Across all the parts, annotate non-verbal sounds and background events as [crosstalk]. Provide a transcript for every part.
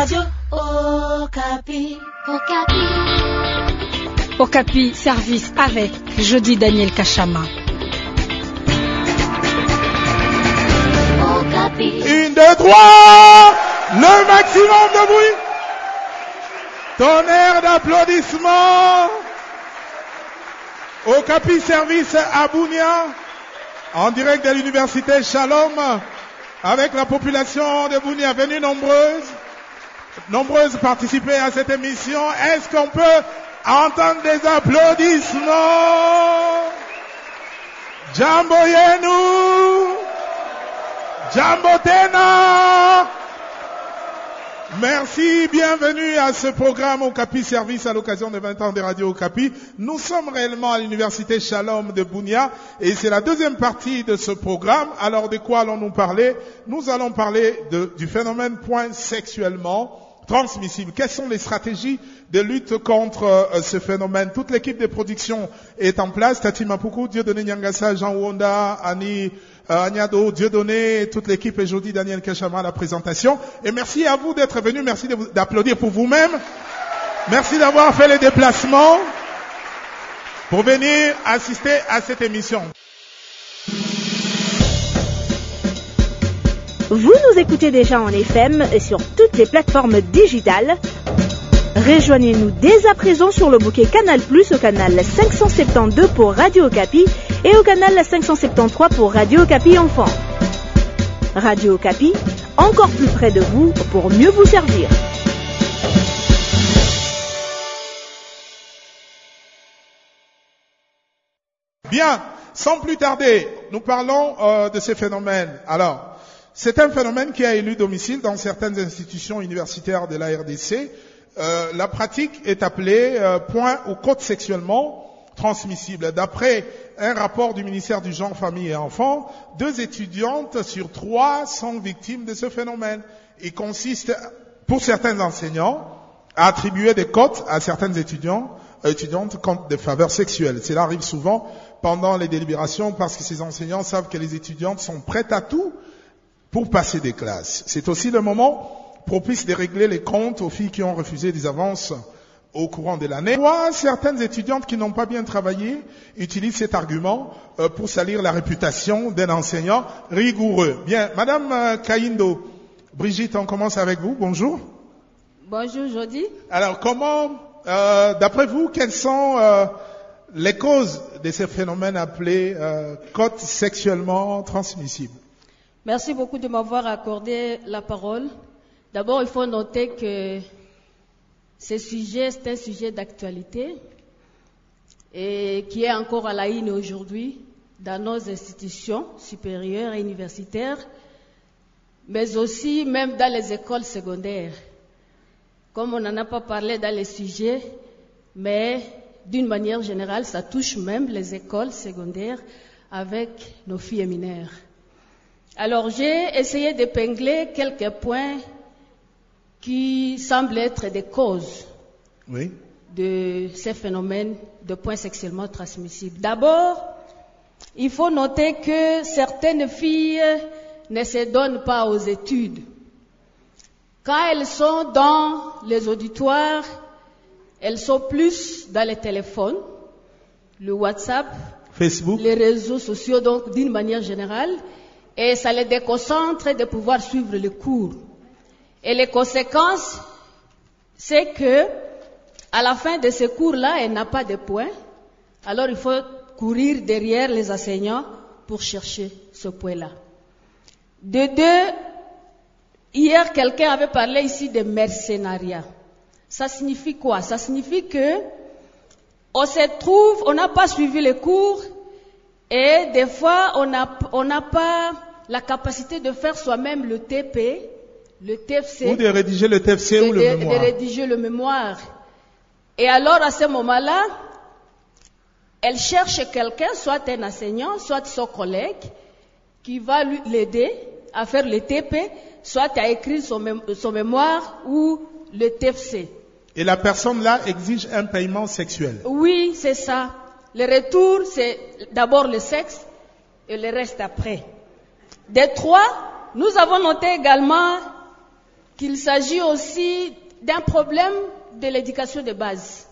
Radio Okapi. Okapi. Okapi, service avec Jeudi Daniel Kachama. Okapi. Une, deux, trois. Le maximum de bruit. Tonnerre d'applaudissements. Okapi Service à Bounia, en direct de l'université Shalom, avec la population de Bounia venue nombreuse, nombreuses participer à cette émission. Est-ce qu'on peut entendre des applaudissements? Jambo Yenu Tena Merci, bienvenue à ce programme Okapi Service à l'occasion des 20 ans de Radio Okapi. Nous sommes réellement à l'université Shalom de Bounia et c'est la deuxième partie de ce programme. Alors de quoi allons-nous parler? Nous allons parler du phénomène point sexuellement transmissible. Quelles sont les stratégies de lutte contre euh, ce phénomène? Toute l'équipe de production est en place. Tati Mapuku, Dieudonné Nyangasa, Jean Wonda, Annie Agnado, Dieudonné, toute l'équipe et Jody Daniel Kachama à la présentation. Et merci à vous d'être venus. Merci d'applaudir pour vous-même. Merci d'avoir fait les déplacements pour venir assister à cette émission. Vous nous écoutez déjà en FM et sur toutes les plateformes digitales. Rejoignez-nous dès à présent sur le bouquet Canal Plus au canal 572 pour Radio Okapi et au canal 573 pour Radio Okapi Enfant. Radio Okapi, encore plus près de vous pour mieux vous servir. Bien, sans plus tarder, nous parlons euh, de ces phénomènes. Alors, c'est un phénomène qui a élu domicile dans certaines institutions universitaires de la RDC. Euh, la pratique est appelée euh, point ou code sexuellement transmissible. D'après un rapport du ministère du Genre, Famille et Enfants, deux étudiantes sur trois sont victimes de ce phénomène. Il consiste, pour certains enseignants, à attribuer des cotes à certaines étudiants, étudiantes contre des faveurs sexuelles. Cela arrive souvent pendant les délibérations parce que ces enseignants savent que les étudiantes sont prêtes à tout pour passer des classes. C'est aussi le moment propice de régler les comptes aux filles qui ont refusé des avances au courant de l'année. Soit certaines étudiantes qui n'ont pas bien travaillé utilisent cet argument euh, pour salir la réputation d'un enseignant rigoureux. Bien, Madame euh, Kaindo, Brigitte, on commence avec vous. Bonjour. Bonjour Jody. Alors, comment, euh, d'après vous, quelles sont euh, les causes de ces phénomènes appelés euh, cotes sexuellement transmissibles Merci beaucoup de m'avoir accordé la parole. D'abord, il faut noter que ce sujet, c'est un sujet d'actualité et qui est encore à la une aujourd'hui dans nos institutions supérieures et universitaires, mais aussi même dans les écoles secondaires. Comme on n'en a pas parlé dans les sujets, mais d'une manière générale, ça touche même les écoles secondaires avec nos filles mineures. Alors j'ai essayé d'épingler quelques points qui semblent être des causes Oui. de ces phénomènes de points sexuellement transmissibles. D'abord, il faut noter que certaines filles ne se donnent pas aux études. Quand elles sont dans les auditoires, elles sont plus dans les téléphones, le WhatsApp, Facebook les réseaux sociaux, donc d'une manière générale, et ça les déconcentre de pouvoir suivre les cours. Et les conséquences, c'est que à la fin de ce cours-là, elle n'a pas de points. Alors il faut courir derrière les enseignants pour chercher ce point-là. De deux, hier quelqu'un avait parlé ici de mercenariat. Ça signifie quoi? Ça signifie que on se trouve, on n'a pas suivi les cours et des fois on n'a pas la capacité de faire soi-même le TP, le TFC Ou de rédiger le TFC ou le de- mémoire de rédiger le mémoire. Et alors, à ce moment-là, elle cherche quelqu'un, soit un enseignant, soit son collègue, qui va lui- l'aider à faire le TP, soit à écrire son, mé- son mémoire ou le TFC. Et la personne là exige un paiement sexuel. Oui, c'est ça. Le retour, c'est d'abord le sexe et le reste après. Des trois, nous avons noté également qu'il s'agit aussi d'un problème de l'éducation de base.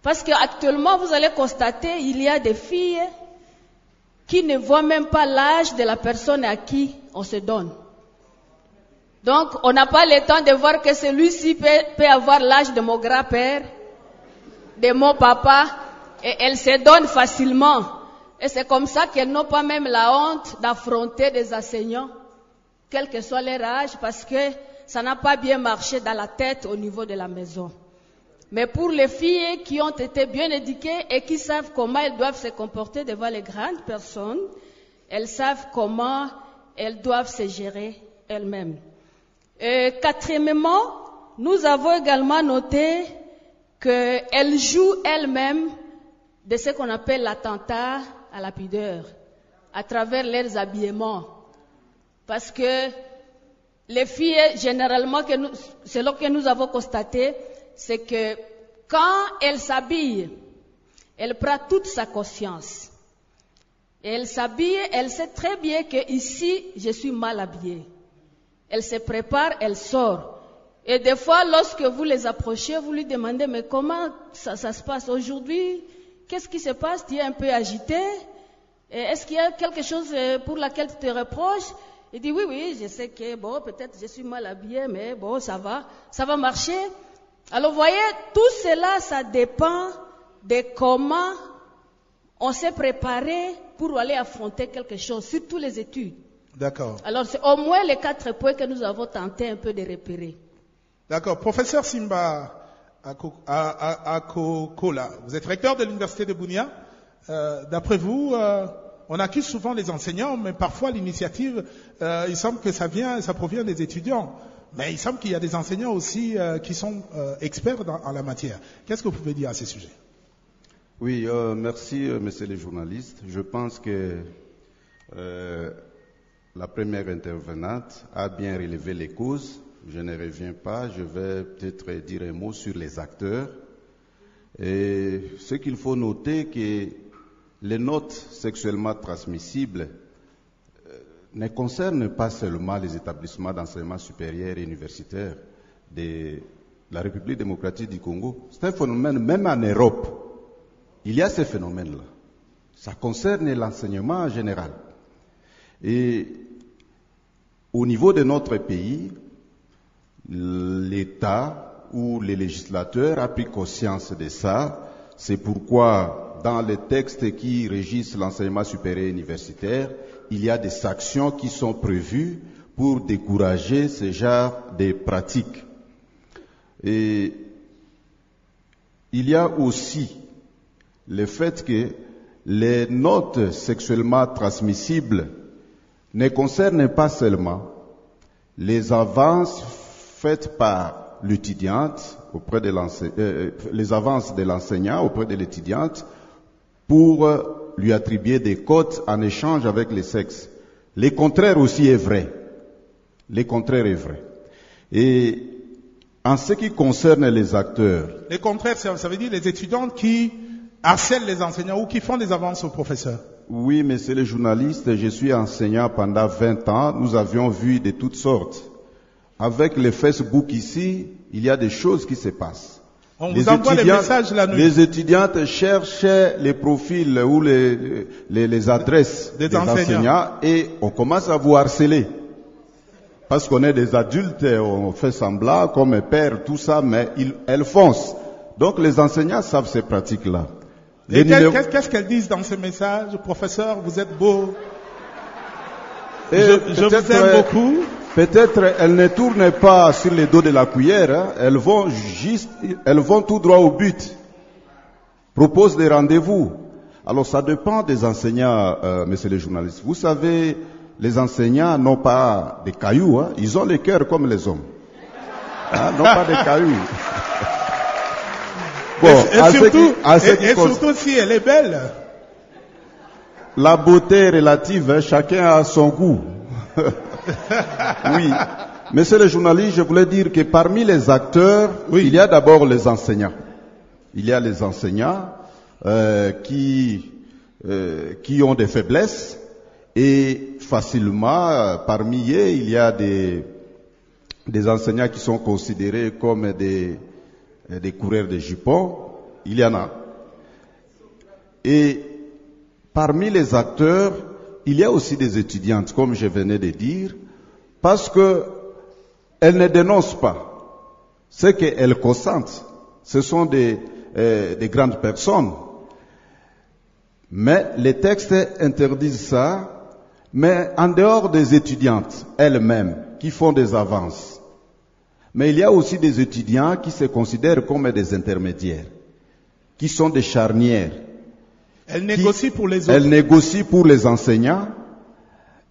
Parce qu'actuellement, vous allez constater, il y a des filles qui ne voient même pas l'âge de la personne à qui on se donne. Donc, on n'a pas le temps de voir que celui-ci peut, peut avoir l'âge de mon grand-père, de mon papa, et elles se donnent facilement. Et c'est comme ça qu'elles n'ont pas même la honte d'affronter des enseignants, quel que soit leur âge, parce que ça n'a pas bien marché dans la tête au niveau de la maison. Mais pour les filles qui ont été bien éduquées et qui savent comment elles doivent se comporter devant les grandes personnes, elles savent comment elles doivent se gérer elles-mêmes. Quatrièmement, nous avons également noté qu'elles jouent elles-mêmes de ce qu'on appelle l'attentat à la pudeur à travers leurs habillements. Parce que les filles, généralement, que nous, que nous avons constaté, c'est que quand elles s'habillent, elle prend toute sa conscience. Et elle s'habille, elle sait très bien que ici, je suis mal habillée. Elle se prépare, elle sort. Et des fois, lorsque vous les approchez, vous lui demandez, mais comment ça, ça se passe aujourd'hui? Qu'est-ce qui se passe? Tu es un peu agité Est-ce qu'il y a quelque chose euh, pour laquelle tu te reproches? Il dit, oui, oui, je sais que, bon, peut-être je suis mal habillé, mais bon, ça va, ça va marcher. Alors, vous voyez, tout cela, ça dépend de comment on s'est préparé pour aller affronter quelque chose, surtout les études. D'accord. Alors, c'est au moins les quatre points que nous avons tenté un peu de repérer. D'accord. Professeur Simba Akokola, vous êtes recteur de l'université de Bounia. Euh, D'après vous, euh, on accuse souvent les enseignants, mais parfois l'initiative, euh, il semble que ça vient, ça provient des étudiants. Mais il semble qu'il y a des enseignants aussi euh, qui sont euh, experts en la matière. Qu'est-ce que vous pouvez dire à ces sujets? Oui, merci, messieurs les journalistes. Je pense que la première intervenante a bien relevé les causes. Je ne reviens pas. Je vais peut-être dire un mot sur les acteurs. Et ce qu'il faut noter, que les notes sexuellement transmissibles euh, ne concernent pas seulement les établissements d'enseignement supérieur et universitaire de la République démocratique du Congo. C'est un phénomène, même en Europe, il y a ces phénomènes-là. Ça concerne l'enseignement en général. Et au niveau de notre pays, l'État ou les législateurs a pris conscience de ça. C'est pourquoi, dans les textes qui régissent l'enseignement supérieur universitaire, il y a des sanctions qui sont prévues pour décourager ce genre de pratiques. Et il y a aussi le fait que les notes sexuellement transmissibles ne concernent pas seulement les avances faites par l'étudiante auprès de euh, les avances de l'enseignant auprès de l'étudiante pour lui attribuer des cotes en échange avec les sexes. Le contraire aussi est vrai. Le contraire est vrai. Et en ce qui concerne les acteurs. Le contraire, ça, ça veut dire les étudiants qui harcèlent les enseignants ou qui font des avances aux professeurs. Oui, mais c'est les journalistes. Je suis enseignant pendant 20 ans. Nous avions vu de toutes sortes. Avec les Facebook ici, il y a des choses qui se passent. On vous envoie les messages la nuit. Les étudiantes cherchent les profils ou les, les, les adresses Des des, enseignants. enseignants. et on commence à vous harceler. Parce qu'on est des adultes, on fait semblant comme père, tout ça, mais ils, elles foncent. Donc les enseignants savent ces pratiques-là. Les Et qu'est-ce qu'elles disent dans ces messages Professeur, vous êtes beau. Et je je vous aime euh, beaucoup. Peut-être elles ne tournent pas sur les dos de la cuillère, hein. elles vont juste, elles vont tout droit au but. Proposent des rendez-vous. Alors ça dépend des enseignants, euh, messieurs les journalistes. Vous savez, les enseignants n'ont pas des cailloux, hein. ils ont le cœur comme les hommes. Hein, non pas des [laughs] cailloux. Bon, et, surtout, qui- et- surtout si elle est belle. La beauté est relative, hein, chacun a son goût. [laughs] oui. Monsieur le journaliste, je voulais dire que parmi les acteurs, il y a d'abord les enseignants. Il y a les enseignants euh, qui, euh, qui ont des faiblesses et facilement, euh, parmi eux, il y a des, des enseignants qui sont considérés comme des, euh, des coureurs de jupons. Il y en a. Et parmi les acteurs, il y a aussi des étudiantes, comme je venais de dire, parce que elles ne dénoncent pas. Ce qu'elles consentent, ce sont des, euh, des grandes personnes. Mais les textes interdisent ça, mais en dehors des étudiantes elles-mêmes qui font des avances. Mais il y a aussi des étudiants qui se considèrent comme des intermédiaires, qui sont des charnières. Elle négocie pour les autres. Elles négocient pour les enseignants,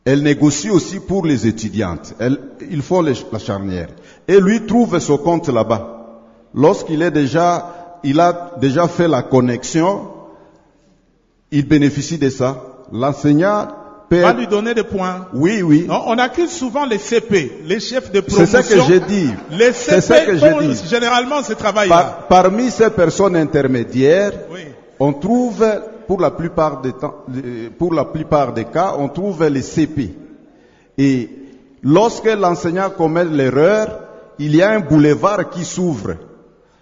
elles négocient aussi pour les étudiantes. Elles- ils font les- la charnière. Et lui trouve son compte là-bas. Lorsqu'il est déjà, il a déjà fait la connexion, il bénéficie de ça. L'enseignant peut va lui donner des points. Oui, oui. On accuse souvent les CP, les chefs de C'est promotion. ce que j'ai dit. Les C'est CP ce que font dit. généralement ce travail-là. Par- parmi ces personnes intermédiaires, Oui. on trouve, pour la plupart des temps, euh, pour la plupart des cas, on trouve les CP. Et lorsque l'enseignant commet l'erreur, il y a un boulevard qui s'ouvre.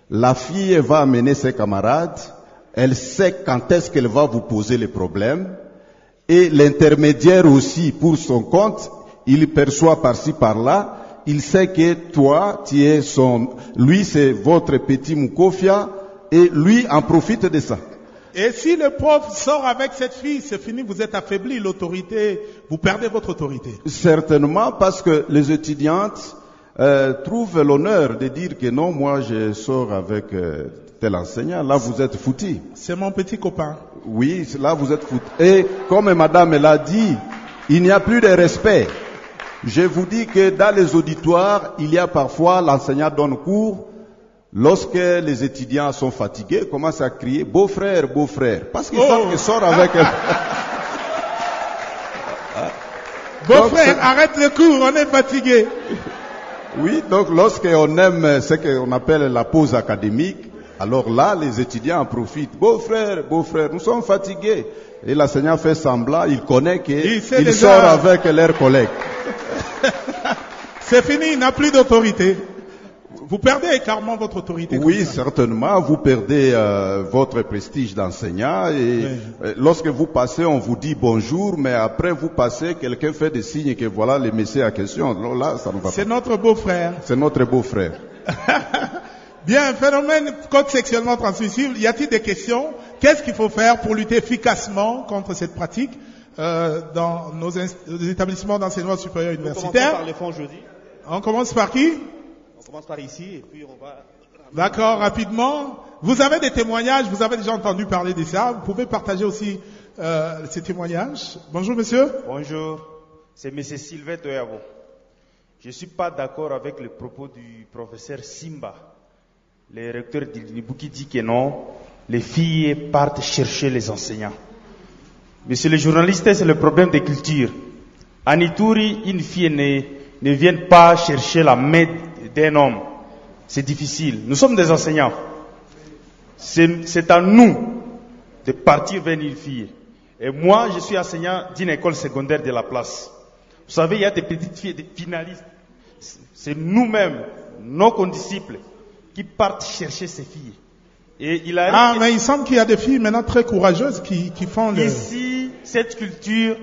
La fille va amener ses camarades, elle sait quand est-ce qu'elle va vous poser les problèmes, et l'intermédiaire aussi, pour son compte, il perçoit par-ci par-là, il sait que toi, tu es son, lui c'est votre petit Moukofia, et lui en profite de ça. Et si le prof sort avec cette fille, c'est fini, vous êtes affaibli, l'autorité, vous perdez votre autorité. Certainement parce que les étudiantes euh, trouvent l'honneur de dire que non, moi je sors avec euh, tel enseignant, là vous êtes foutu. C'est mon petit copain. Oui, là vous êtes foutu. Et comme madame l'a dit, il n'y a plus de respect. Je vous dis que dans les auditoires, il y a parfois l'enseignant donne cours. Lorsque les étudiants sont fatigués, commencent à crier beau-frère, beau-frère, parce qu'ils Oh. savent qu'ils sortent avec elle. [laughs] Beau Donc, frère, arrête le cours, on est fatigué. Oui, donc lorsqu'on aime ce qu'on appelle la pause académique, alors là, les étudiants en profitent. Beau frère, beau frère, nous sommes fatigués. Et l'enseignant fait semblant, il connaît Il qu'il déjà. sort avec leurs collègues. [laughs] C'est fini, il n'a plus d'autorité. Vous perdez carrément votre autorité. comme Oui, ça. certainement, vous perdez euh, votre prestige d'enseignant et euh, lorsque vous passez, on vous dit bonjour, mais après vous passez, quelqu'un fait des signes que voilà le messieurs en question. Alors là, ça ne va pas. C'est notre beau-frère. C'est notre beau-frère. [laughs] Bien, phénomène code sexuellement transmissible, y a-t-il des questions? Qu'est-ce qu'il faut faire pour lutter efficacement contre cette pratique euh, dans nos, établissements d'enseignement supérieur universitaire? par les fonds jeudi. On commence par qui? On commence par ici et puis on va. D'accord, rapidement. Vous avez des témoignages, vous avez déjà entendu parler de ça. Vous pouvez partager aussi euh, ces témoignages. Bonjour monsieur. Bonjour, c'est M. Sylvain Toyabo. Je ne suis pas d'accord avec le propos du professeur Simba, le recteur d'Ilnibu qui dit que non, les filles partent chercher les enseignants. Monsieur le journaliste, c'est le problème des cultures. En Ituri, une fille ne, ne vient pas chercher la main d'un homme. C'est difficile. Nous sommes des enseignants. C'est à nous de partir vers une fille. Et moi, je suis enseignant d'une école secondaire de la place. Vous savez, il y a des petites filles, des finalistes. C'est nous-mêmes, nos condisciples, qui partent chercher ces filles. Et il Ah, mais il semble qu'il y a des filles maintenant très courageuses qui, qui font le... Ici, cette culture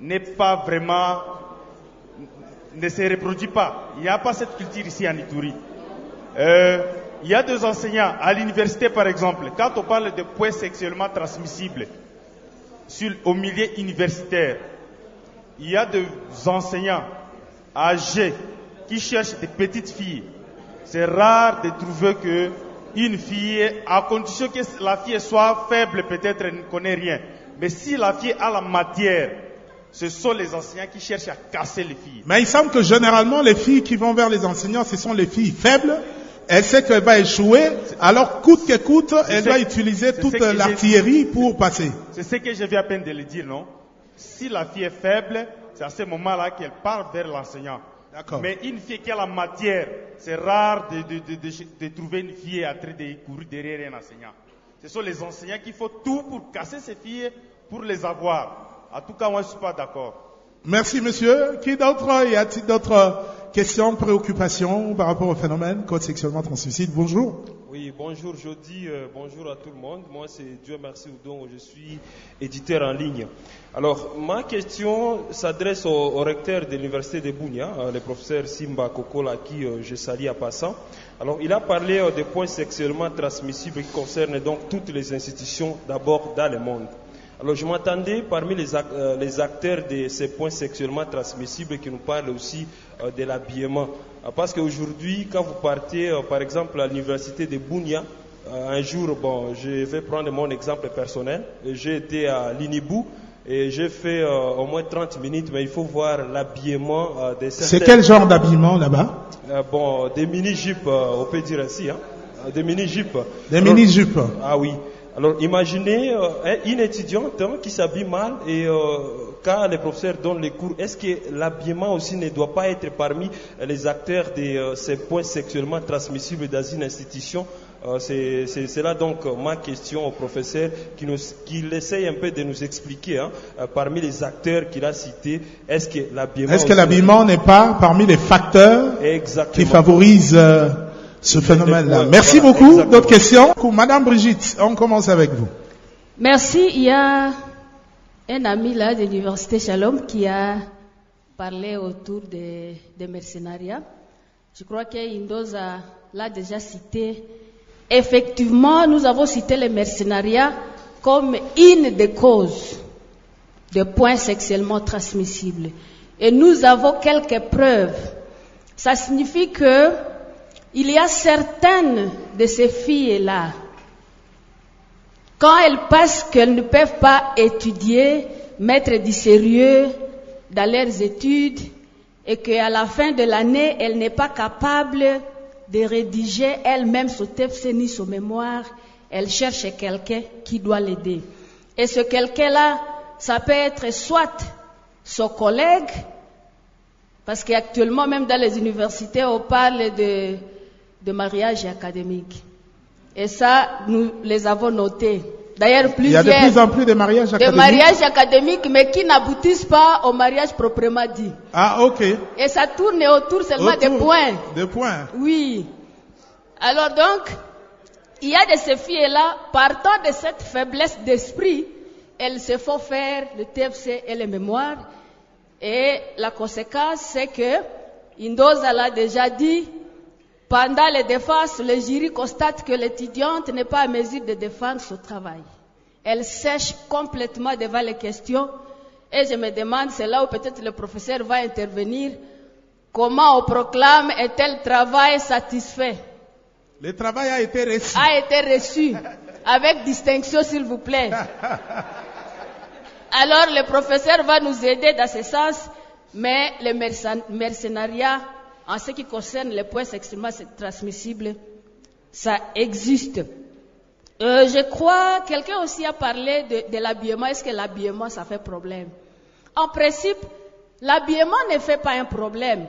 n'est pas vraiment, ne se reproduit pas. Il n'y a pas cette culture ici en Ituri. Euh, il y a des enseignants à l'université, par exemple, quand on parle de points sexuellement transmissibles sur, au milieu universitaire, il y a des enseignants âgés qui cherchent des petites filles. C'est rare de trouver que une fille, à condition que la fille soit faible, peut-être ne connaît rien. Mais si la fille a la matière, ce sont les enseignants qui cherchent à casser les filles. Mais il semble que généralement les filles qui vont vers les enseignants, ce sont les filles faibles. Elle sait qu'elle va échouer, alors coûte que coûte, elle doit utiliser toute l'artillerie pour passer. C'est ce que je viens à peine de le dire, non? Si la fille est faible, c'est à ce moment-là qu'elle part vers l'enseignant. Mais une fille qui a la matière, c'est rare de, de- de- de- de trouver une fille en train de courir derrière un enseignant. Ce sont les enseignants qui font tout pour casser ces filles, pour les avoir. En tout cas, moi, je ne suis pas d'accord. Merci monsieur. Qui d'autre? Y a-t-il d'autres questions, préoccupations par rapport au phénomène code sexuellement transmissible? Bonjour. Oui, bonjour Jody, euh, bonjour à tout le monde. Moi c'est Dieu merci Oudon, je suis éditeur en ligne. Alors ma question s'adresse au, au recteur de l'université de Bounia, euh, le professeur Simba Kokola, qui euh, je salue à passant. Alors il a parlé euh, des points sexuellement transmissibles qui concernent donc toutes les institutions d'abord dans le monde. Alors je m'attendais parmi les, euh, les acteurs de ces points sexuellement transmissibles qui nous parlent aussi euh, de l'habillement. Euh, Parce qu'aujourd'hui, quand vous partez par exemple à l'université de Bounia, un jour, bon, je vais prendre mon exemple personnel, j'ai été à l'Inibou et j'ai fait euh, au moins 30 minutes, mais il faut voir l'habillement euh, des C'est certains- quel genre d'habillement là-bas? Euh, bon, des mini-jupes, on peut dire ainsi, hein, des mini-jupes. Des mini-jupes. Ah oui. Alors imaginez euh, un- une étudiante hein, qui s'habille mal et euh, quand les professeurs donnent les cours, est-ce que l'habillement aussi ne doit pas être parmi les acteurs de euh, ces points sexuellement transmissibles dans une institution? Euh, C'est là donc euh, ma question au professeur qui, nous, qui essaye un peu de nous expliquer, hein, parmi les acteurs qu'il a cités, est-ce que l'habillement... Est-ce que l'habillement n'est pas parmi les facteurs Exactement. qui favorisent euh, ce phénomène-là Merci beaucoup. D'autres questions? Madame Brigitte, on commence avec vous. Merci. Il y a un ami là de l'université Shalom qui a parlé autour des des mercenariats. Je crois qu'Indoza l'a déjà cité. Effectivement, nous avons cité les mercenariats comme une des causes de points sexuellement transmissibles. Et nous avons quelques preuves. Ça signifie que il y a certaines de ces filles-là quand elles pensent qu'elles ne peuvent pas étudier, mettre du sérieux dans leurs études et qu'à la fin de l'année, elles n'est pas capable de rédiger elle-même son TFC ni son mémoire, elle cherche quelqu'un qui doit l'aider. Et ce quelqu'un-là, ça peut être soit son collègue, parce qu'actuellement, même dans les universités, on parle de, de mariage académique. Et ça, nous les avons notés. D'ailleurs, Il y a plusieurs de plus en plus de mariages de académiques. mariages académiques, mais qui n'aboutissent pas au mariage proprement dit. Ah, ok. Et ça tourne autour seulement des points. Des points. Oui. Alors donc, il y a de ces filles-là, partant de cette faiblesse d'esprit, elles se font faire le TFC et les mémoires. Et la conséquence, c'est que, Indoza l'a déjà dit, pendant les défenses, le jury constate que l'étudiante n'est pas à mesure de défendre son travail. Elle sèche complètement devant les questions. Et je me demande, c'est là où peut-être le professeur va intervenir, comment on proclame un tel travail satisfait? Le travail a été reçu. a été reçu avec distinction, s'il vous plaît. Alors, le professeur va nous aider dans ce sens, mais le mercen- mercenariat, en ce qui concerne les points sexuellement transmissibles, ça existe. Euh, je crois, quelqu'un aussi a parlé de, de l'habillement. Est-ce que l'habillement, ça fait problème? En principe, l'habillement ne fait pas un problème.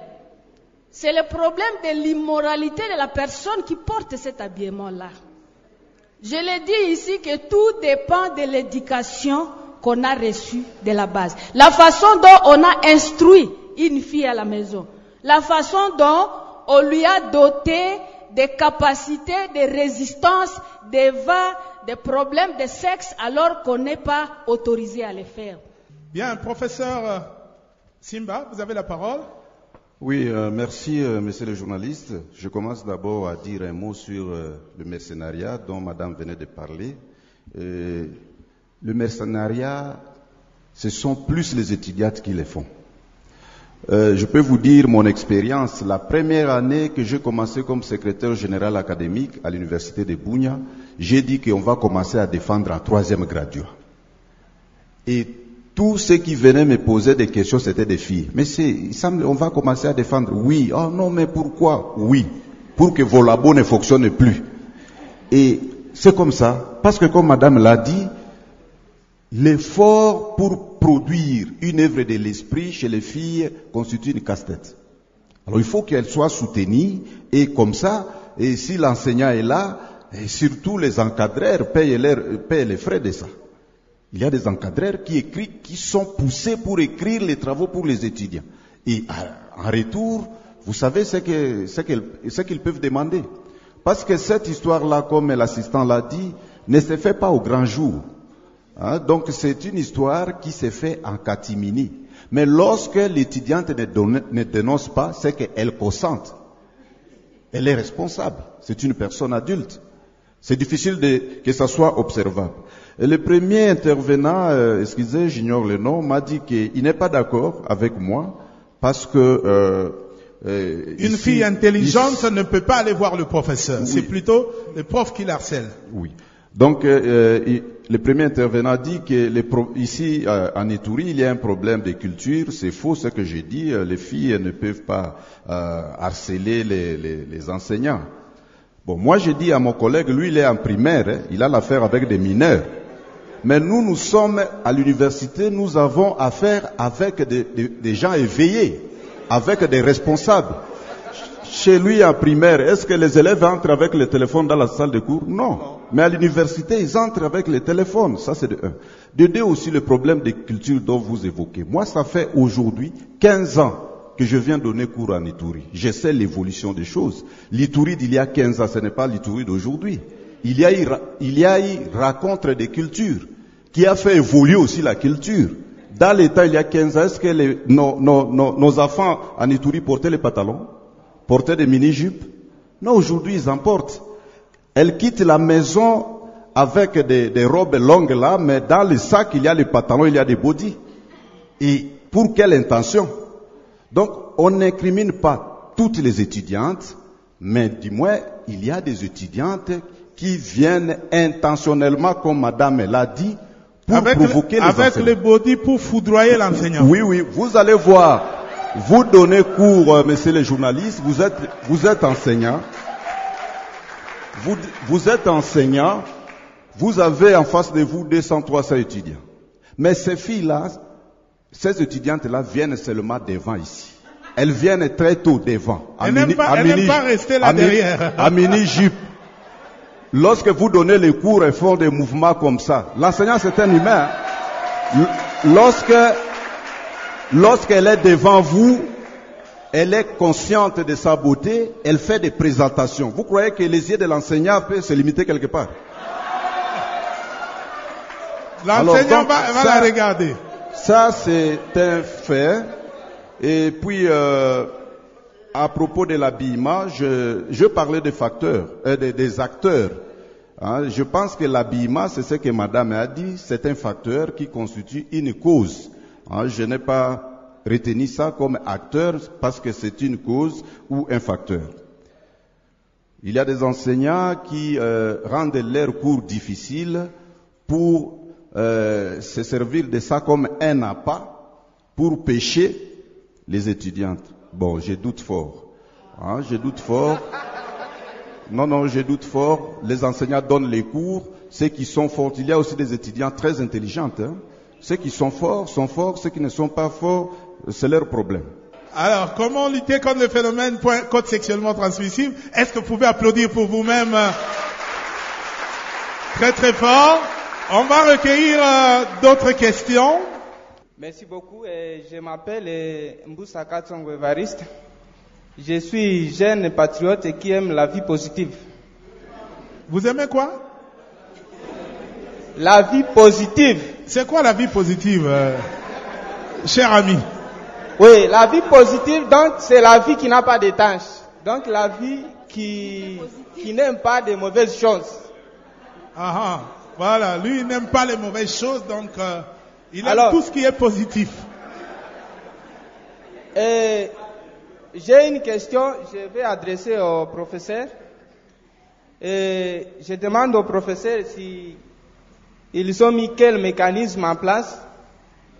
C'est le problème de l'immoralité de la personne qui porte cet habillement-là. Je l'ai dit ici que tout dépend de l'éducation qu'on a reçue de la base. La façon dont on a instruit une fille à la maison. La façon dont on lui a doté des capacités de résistance devant des problèmes de sexe alors qu'on n'est pas autorisé à les faire. Bien, professeur euh, Simba, vous avez la parole. Oui, euh, merci, euh, monsieur le journaliste. Je commence d'abord à dire un mot sur euh, le mercenariat dont madame venait de parler. Euh, le mercenariat, ce sont plus les étudiantes qui les font. Euh, je peux vous dire mon expérience. La première année que j'ai commencé comme secrétaire général académique à l'université de Bounia, j'ai dit qu'on va commencer à défendre un troisième graduat. Et tous ceux qui venaient me poser des questions, c'était des filles. Mais c'est, il semble, on va commencer à défendre. Oui. Oh non, mais pourquoi? Oui. Pour que vos labos ne fonctionnent plus. Et c'est comme ça. Parce que comme madame l'a dit, l'effort pour produire une œuvre de l'esprit chez les filles constitue une casse-tête. Alors il faut qu'elle soit soutenue et comme ça, et si l'enseignant est là, surtout les encadreurs payent, les frais de ça. Il y a des encadreurs qui écrivent, qui sont poussés pour écrire les travaux pour les étudiants. Et en retour, Vous savez ce qu'ils peuvent demander. Parce que cette histoire-là, comme l'assistant l'a dit, ne se fait pas au grand jour. Hein, donc c'est une histoire qui se fait en catimini. Mais lorsque l'étudiante ne, donne- ne dénonce pas, c'est qu'elle consente. Elle est responsable. C'est une personne adulte. C'est difficile de, que ça soit observable. Et le premier intervenant, euh, excusez, j'ignore le nom, m'a dit qu'il n'est pas d'accord avec moi parce que euh, euh, Une ici- fille intelligente ici- ne peut pas aller voir le professeur. Oui. C'est plutôt le prof qui l'harcèle. Oui. Donc, euh, euh, le premier intervenant dit que les pro- ici, euh, en Ituri, il y a un problème de culture. C'est faux ce que j'ai dit. Les filles ne peuvent pas euh, harceler les, les- les enseignants. Bon, moi j'ai dit à mon collègue, lui il est en primaire, hein, il a l'affaire avec des mineurs. Mais nous, nous sommes à l'université, nous avons affaire avec des, des- des gens éveillés, avec des responsables. Chez lui en primaire, est-ce que les élèves entrent avec le téléphone dans la salle de cours? Non. Mais à l'université, ils entrent avec les téléphones. Ça, c'est de un. De deux aussi, le problème des cultures dont vous évoquez. Moi, ça fait aujourd'hui 15 ans que je viens donner cours en Ituri. Je sais l'évolution des choses. L'Ituri d'il y a 15 ans, ce n'est pas l'Ituri d'aujourd'hui. Il y a eu, il y a eu rencontre des cultures qui a fait évoluer aussi la culture. Dans l'État, il y a 15 ans, est-ce que nos, nos- nos- nos enfants en Ituri portaient les pantalons? Portaient des mini-jupes? Non, aujourd'hui, ils en portent. Elles quittent la maison avec des, des robes longues là, mais dans le sac, il y a les pantalons, il y a des bodys. Et pour quelle intention? Donc, on n'incrimine pas toutes les étudiantes, mais du moins, il y a des étudiantes qui viennent intentionnellement, comme madame l'a dit, pour Avec, provoquer le, les avec enseignants. le body pour foudroyer l'enseignant. Oui, oui, vous allez voir. Vous donnez cours, euh, messieurs les journalistes, vous êtes, vous êtes enseignant. Vous, vous êtes enseignant, vous avez en face de vous 200, 300 étudiants. Mais ces filles-là, ces étudiantes-là viennent seulement devant ici. Elles viennent très tôt devant. Elles n'aiment pas- elles n'aiment pas rester là à derrière. [laughs] À mini-jupe. Lorsque vous donnez les cours, elles font des mouvements comme ça. L'enseignant, c'est un humain. Lorsque, lorsqu'elle est devant vous, elle est consciente de sa beauté, elle fait des présentations. Vous croyez que les yeux de l'enseignant peuvent se limiter quelque part? L'enseignant va, va ça- la regarder. Ça, c'est un fait. Et puis, euh, à propos de l'habillement, je, je parlais des facteurs, euh, des, des acteurs. Hein, je pense que l'habillement, c'est ce que Madame a dit, c'est un facteur qui constitue une cause. Hein, je n'ai pas retenu ça comme acteur parce que c'est une cause ou un facteur. Il y a des enseignants qui euh, rendent leurs cours difficiles pour euh, se servir de ça comme un appât pour pêcher les étudiantes. Bon, je doute fort. Hein, je doute fort. Non, non, je doute fort. Les enseignants donnent les cours. Ceux qui sont forts, il y a aussi des étudiants très intelligents. hein. Ceux qui sont forts sont forts. Ceux qui ne sont pas forts, c'est leur problème. Alors, comment lutter contre le phénomène point- code sexuellement transmissible? Est-ce que vous pouvez applaudir pour vous-même euh, très très fort? On va recueillir euh, d'autres questions. Merci beaucoup. je m'appelle euh, Mboussa Katsongo Evariste. Je suis jeune patriote qui aime la vie positive. Vous aimez quoi? La vie positive. C'est quoi la vie positive, euh, cher ami? Oui, la vie positive, donc, c'est la vie qui n'a pas de tâches. Donc, la vie qui, qui n'aime pas de mauvaises choses. Ah, ah, Voilà, lui il n'aime pas les mauvaises choses, donc euh, il aime Alors- tout ce qui est positif. Et j'ai une question, je vais adresser au professeur. Et je demande au professeur si ils ont mis quel mécanisme en place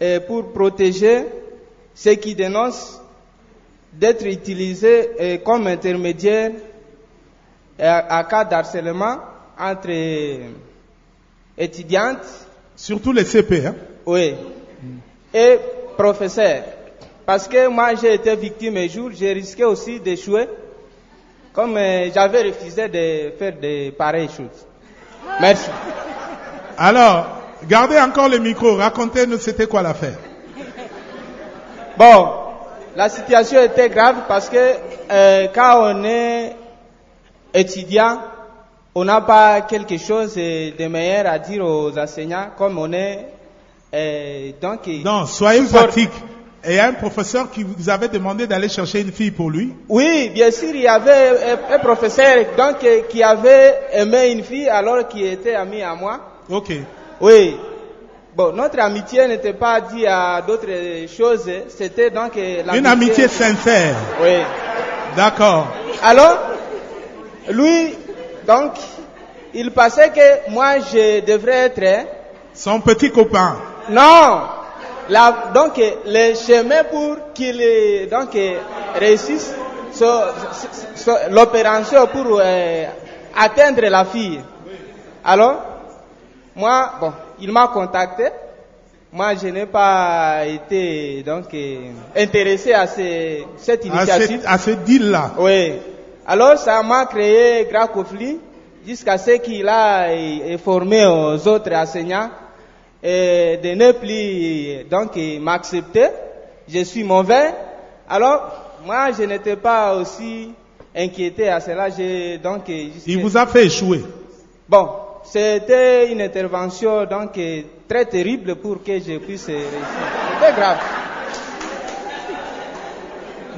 eh, pour protéger ceux qui dénoncent d'être utilisés eh, comme intermédiaires eh, à, cas d'harcèlement entre étudiantes Surtout les CP. Hein? oui. Et professeur, parce que moi j'ai été victime un jour, j'ai risqué aussi d'échouer, comme euh, j'avais refusé de faire de pareilles choses. Merci. Alors, gardez encore le micro, racontez-nous c'était quoi l'affaire. Bon, la situation était grave parce que euh, quand on est étudiant, on n'a pas quelque chose de meilleur à dire aux enseignants comme on est euh, donc Non, soyez pratique. Et il y a un professeur qui vous avait demandé d'aller chercher une fille pour lui? Oui, bien sûr, il y avait un, un professeur donc euh, qui avait aimé une fille alors qu'il était ami à moi. Ok. Oui. Bon, notre amitié n'était pas due à d'autres choses, c'était donc euh, Une amitié sincère. Oui. D'accord. Alors, lui, donc, il pensait que moi je devrais être Son petit copain. Non. La, donc, le chemin pour qu'il donc réussisse so- so- so- l'opération pour euh, atteindre la fille. Alors, moi, bon, il m'a contacté. Moi, je n'ai pas été donc euh, intéressé à ce- cette initiative. à ce deal-là. Oui. Alors ça m'a créé grand conflit jusqu'à ce qu'il a euh, formé aux autres enseignants et de ne plus donc euh, m'accepter. Je suis mauvais. Alors moi je n'étais pas aussi inquiété à cela. J'ai donc euh, jusqu'à- Il vous a fait échouer. bon c'était une intervention donc euh, très terrible pour que je puisse réussir. C'était grave.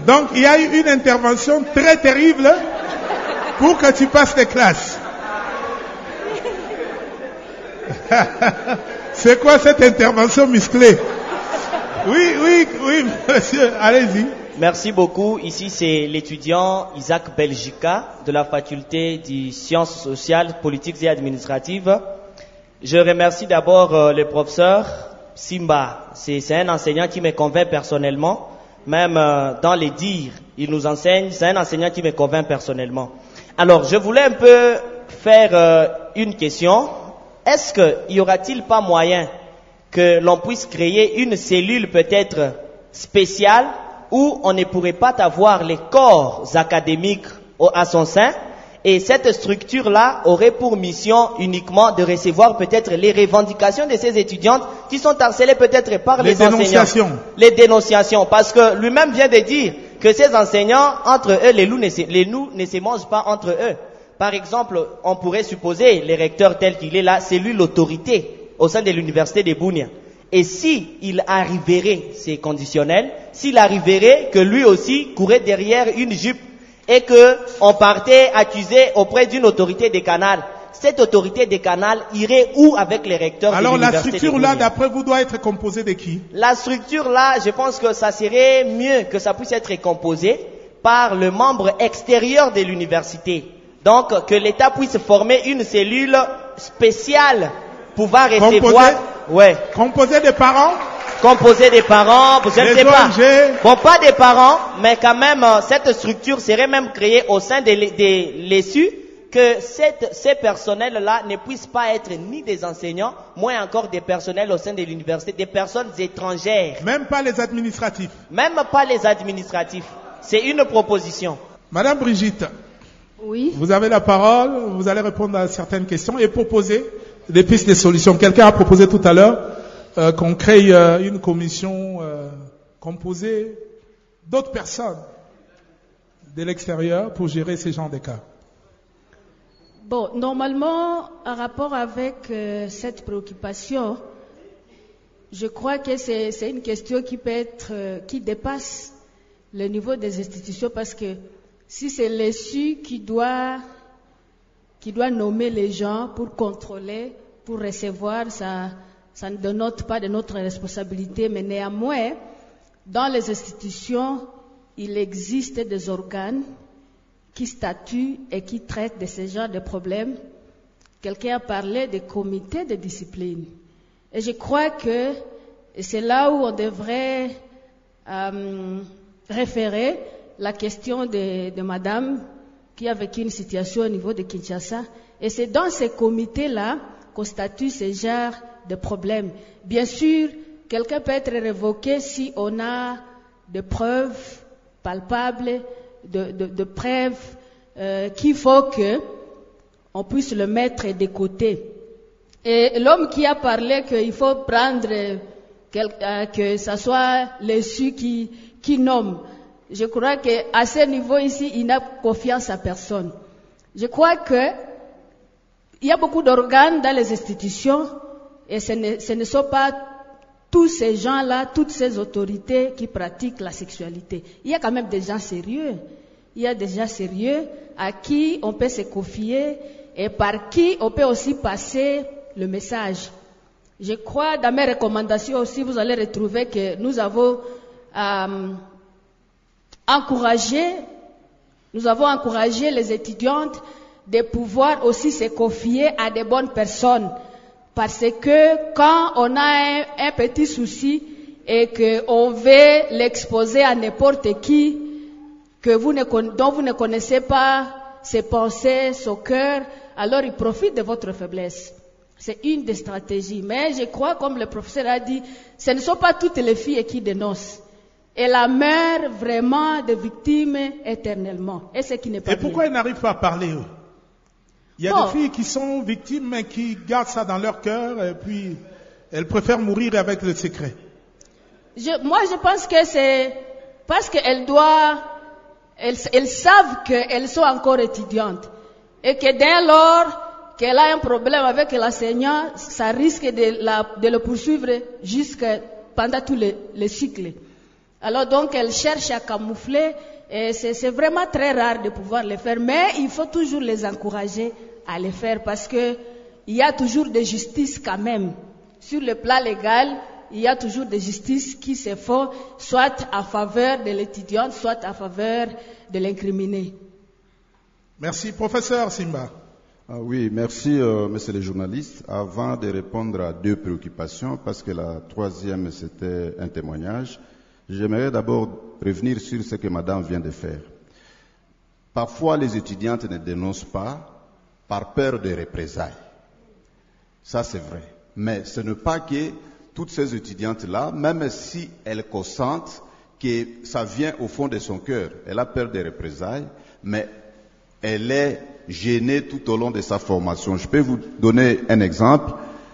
Donc il y a eu une intervention très terrible pour que tu passes tes classes. [laughs] C'est quoi cette intervention musclée? Oui, oui, oui, monsieur, allez-y. Merci beaucoup. Ici, c'est l'étudiant Isaac Belgica de la faculté des sciences sociales, politiques et administratives. Je remercie d'abord euh, le professeur Simba. C'est un enseignant qui me convainc personnellement. Même euh, dans les dires, il nous enseigne. C'est un enseignant qui me convainc personnellement. Alors, je voulais un peu faire euh, une question. Est-ce qu'il y aura-t-il pas moyen que l'on puisse créer une cellule peut-être spéciale où on ne pourrait pas avoir les corps académiques au- à son sein et cette structure-là aurait pour mission uniquement de recevoir peut-être les revendications de ces étudiantes qui sont harcelées peut-être par Les les, enseignants. dénonciations. Les dénonciations. Parce que lui-même vient de dire que ces enseignants, entre eux, les loups ne se, les loups ne se mangent pas entre eux. Par exemple, on pourrait supposer, le recteur tel qu'il est là, c'est lui l'autorité au sein de l'université de Bounia. Et si il arriverait, c'est conditionnel, s'il arriverait que lui aussi courait derrière une jupe et que on partait accuser auprès d'une autorité des canals, cette autorité des canals irait où avec les recteurs de Alors la structure là, d'après vous, doit être composée de qui? La structure là, je pense que ça serait mieux que ça puisse être composé par le membre extérieur de l'université. Donc que l'État puisse former une cellule spéciale pouvoir recevoir ouais, Composée de parents composé des parents, je ne Des sais pas. Bon, pas des parents, mais quand même, euh, cette structure serait même créée au sein de l'é- de l'ESU, que cette, ces personnels-là ne puissent pas être ni des enseignants, moins encore des personnels au sein de l'université, des personnes étrangères, Même pas les administratifs. même pas les administratifs. C'est une proposition. Madame Brigitte, Oui. vous avez la parole, vous allez répondre à certaines questions et proposer des pistes de solutions. Quelqu'un a proposé tout à l'heure euh, qu'on crée euh, une commission euh, composée d'autres personnes de l'extérieur pour gérer ces genres de cas. Bon, normalement, en rapport avec euh, cette préoccupation, je crois que c'est une question qui peut être, euh, qui dépasse le niveau des institutions parce que si c'est l'ESU qui doit, qui doit nommer les gens pour contrôler, pour recevoir, ça, ne dénote pas de notre responsabilité, mais néanmoins, dans les institutions, il existe des organes qui statuent et qui traitent de ce genre de problèmes. Quelqu'un a parlé des comités de discipline. Et je crois que c'est là où on devrait euh, référer la question de madame qui a vécu une situation au niveau de Kinshasa. Et c'est dans ces comités-là qu'on statue ce genre de problèmes. Bien sûr, quelqu'un peut être révoqué si on a des preuves palpables, de, de- de preuves euh, qu'il faut que on puisse le mettre de côté. Et l'homme qui a parlé qu'il faut prendre quel- euh, que ce soit l'ESU qui, qui nomme. Je crois qu'à ce niveau ici, il n'a confiance à personne. Je crois que il y a beaucoup d'organes dans les institutions et ce ne, ce ne sont pas tous ces gens-là, toutes ces autorités qui pratiquent la sexualité. Il y a quand même des gens sérieux. Il y a des gens sérieux à qui on peut se confier et par qui on peut aussi passer le message. Je crois, dans mes recommandations aussi, vous allez retrouver que nous avons euh, encouragé, nous avons encouragé les étudiantes de pouvoir aussi se confier à des bonnes personnes. Parce que quand on a un, petit souci et qu'on veut l'exposer à n'importe qui, que dont vous ne connaissez pas ses pensées, son cœur, alors il profite de votre faiblesse. C'est une des stratégies. Mais je crois, comme le professeur a dit, ce ne sont pas toutes les filles qui dénoncent. Et la mère vraiment de victimes éternellement. Et ce qui n'est pas Et pourquoi bien. ils n'arrivent pas à parler, eux? Il y a Bon. des filles qui sont victimes, mais qui gardent ça dans leur cœur, et puis elles préfèrent mourir avec le secret. Je- moi, je pense que c'est parce qu'elles doivent, elles, elles savent qu'elles sont encore étudiantes et que dès lors qu'elle a un problème avec l'enseignant, ça risque de, la- de le poursuivre jusque pendant tout le, le cycle. Alors donc, elles cherchent à camoufler et c'est c'est vraiment très rare de pouvoir le faire, mais il faut toujours les encourager à le faire parce que il y a toujours de justice quand même. Sur le plan légal, il y a toujours des justices qui se font soit à faveur de l'étudiante, soit à faveur de l'incriminé. Merci, professeur Simba. Ah oui, merci, euh, monsieur le journaliste. Avant de répondre à deux préoccupations, parce que la troisième, c'était un témoignage, j'aimerais d'abord revenir sur ce que madame vient de faire. Parfois, les étudiantes ne dénoncent pas par peur de représailles. Ça, c'est vrai. Mais ce n'est pas que toutes ces étudiantes-là, même si elles consentent que ça vient au fond de son cœur, elle a peur des représailles, mais elle est gênée tout au long de sa formation. Je peux vous donner un exemple.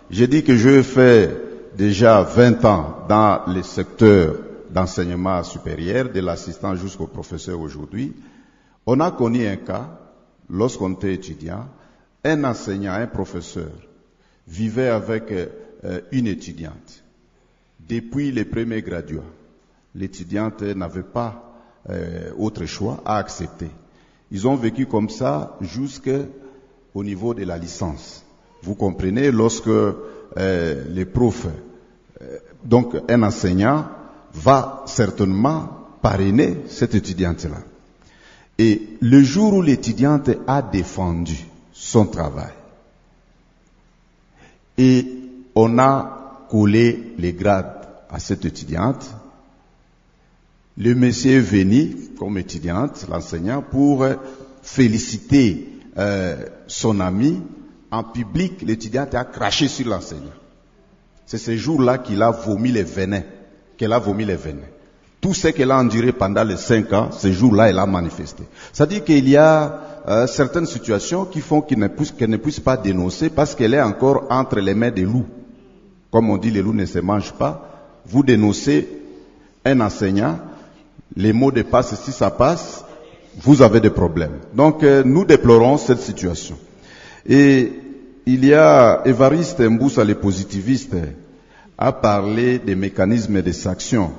J'ai dit que je fais déjà 20 ans dans le secteur d'enseignement supérieur, de l'assistant jusqu'au professeur aujourd'hui. On a connu un cas, lorsqu'on était étudiant, un enseignant, un professeur, vivait avec euh, une étudiante. Depuis les premiers graduats, l'étudiante n'avait pas euh, autre choix à accepter. Ils ont vécu comme ça jusqu'au niveau de la licence. Vous comprenez, lorsque euh, les profs, euh, donc un enseignant, va certainement parrainer cette étudiante-là. Et le jour où l'étudiante a défendu son travail, et on a collé les grades à cette étudiante, le monsieur est venu comme étudiante, l'enseignant, pour euh, féliciter euh, son ami. En public, l'étudiante a craché sur l'enseignant. C'est ce jour-là qu'il a vomi les venins, qu'elle a vomi les venins. Tout ce qu'elle a enduré pendant les cinq ans, ce jour-là, elle a manifesté. C'est-à-dire qu'il y a euh, certaines situations qui font qu'elle ne, puisse, pas dénoncer parce qu'elle est encore entre les mains des loups. Comme on dit, les loups ne se mangent pas. Vous dénoncez un enseignant, les mots de passe, si ça passe, vous avez des problèmes. Donc euh, nous déplorons cette situation. Et il y a Évariste Mboussa, le positiviste, a parlé des mécanismes de sanction.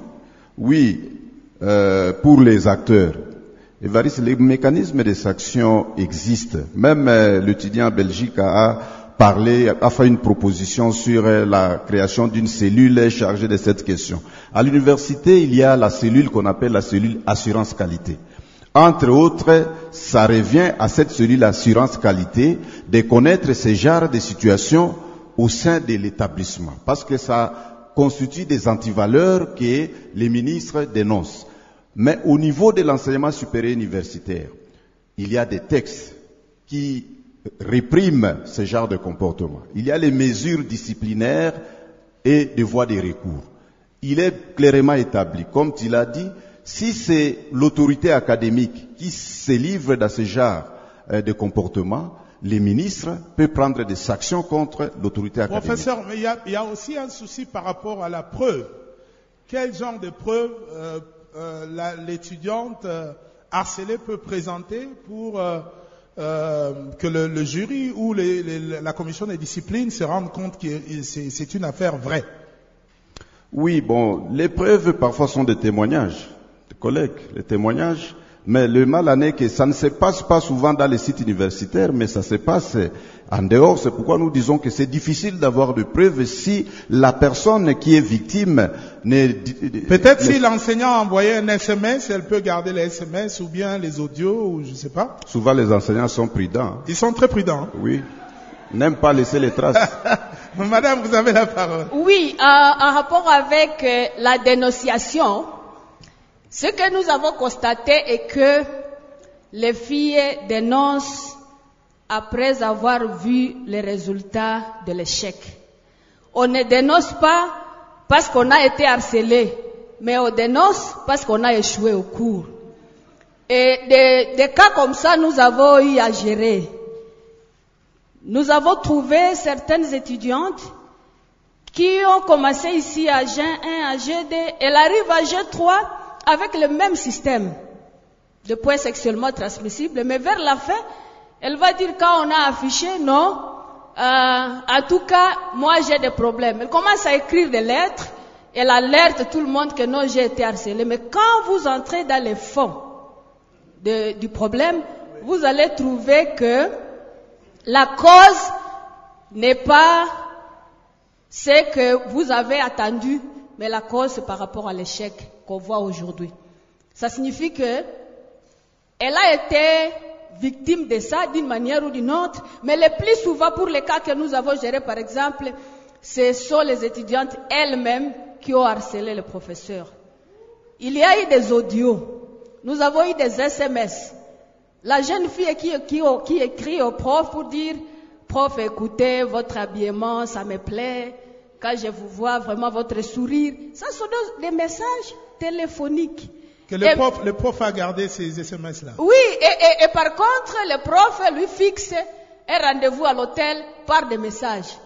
Oui, euh, pour les acteurs. Les mécanismes de sanction existent. Même euh, l'étudiant Belgique a parlé, a fait une proposition sur euh, la création d'une cellule chargée de cette question. À l'université, il y a la cellule qu'on appelle la cellule assurance qualité. Entre autres, ça revient à cette cellule assurance qualité de connaître ce genre de situations au sein de l'établissement. Parce que ça constitue des antivaleurs que les ministres dénoncent. Mais au niveau de l'enseignement supérieur universitaire, il y a des textes qui répriment ce genre de comportement. Il y a les mesures disciplinaires et des voies de recours. Il est clairement établi, comme tu l'as dit, si c'est l'autorité académique qui se livre dans ce genre euh, de comportement, les ministres peuvent prendre des sanctions contre l'autorité académique. Professeur, mais il y, y a aussi un souci par rapport à la preuve. Quel genre de preuve euh, euh, l'étudiante euh, harcelée peut présenter pour euh, euh, que le, le jury ou les- les- la commission des disciplines se rendent compte que c'est c'est une affaire vraie? Oui, bon, les preuves parfois sont des témoignages, des collègues, les témoignages. Mais le mal en est que ça ne se passe pas souvent dans les sites universitaires, mais ça se passe en dehors. C'est pourquoi nous disons que c'est difficile d'avoir de preuves si la personne qui est victime n'est... Peut-être si l'enseignant a envoyé un SMS, elle peut garder les SMS ou bien les audios ou je sais pas. Souvent les enseignants sont prudents. Ils sont très prudents. Oui. N'aiment pas laisser les traces. [laughs] Madame, vous avez la parole. Oui, euh, en rapport avec euh, la dénonciation, ce que nous avons constaté est que les filles dénoncent après avoir vu les résultats de l'échec. On ne dénonce pas parce qu'on a été harcelé, mais on dénonce parce qu'on a échoué au cours. Et des, cas comme ça, nous avons eu à gérer. Nous avons trouvé certaines étudiantes qui ont commencé ici à G1, à G2, elles arrivent à G3 avec le même système de points sexuellement transmissibles, mais vers la fin, elle va dire quand on a affiché, non, euh, en tout cas, moi j'ai des problèmes. Elle commence à écrire des lettres, elle alerte tout le monde que non, j'ai été harcelée. Mais quand vous entrez dans les fonds du problème, vous allez trouver que la cause n'est pas ce que vous avez attendu, mais la cause c'est par rapport à l'échec qu'on voit aujourd'hui. Ça signifie que elle a été victime de ça d'une manière ou d'une autre, mais le plus souvent pour les cas que nous avons gérés, par exemple, ce sont les étudiantes elles-mêmes qui ont harcelé le professeur. Il y a eu des audios, nous avons eu des SMS. La jeune fille qui, qui- écrit au prof pour dire, prof, écoutez, votre habillement, ça me plaît. Quand je vous vois, vraiment votre sourire. Ça sont des messages Que le Et- prof, le prof a gardé ces SMS-là. oui, et, et- et par contre, le prof lui fixe un rendez-vous à l'hôtel par des messages.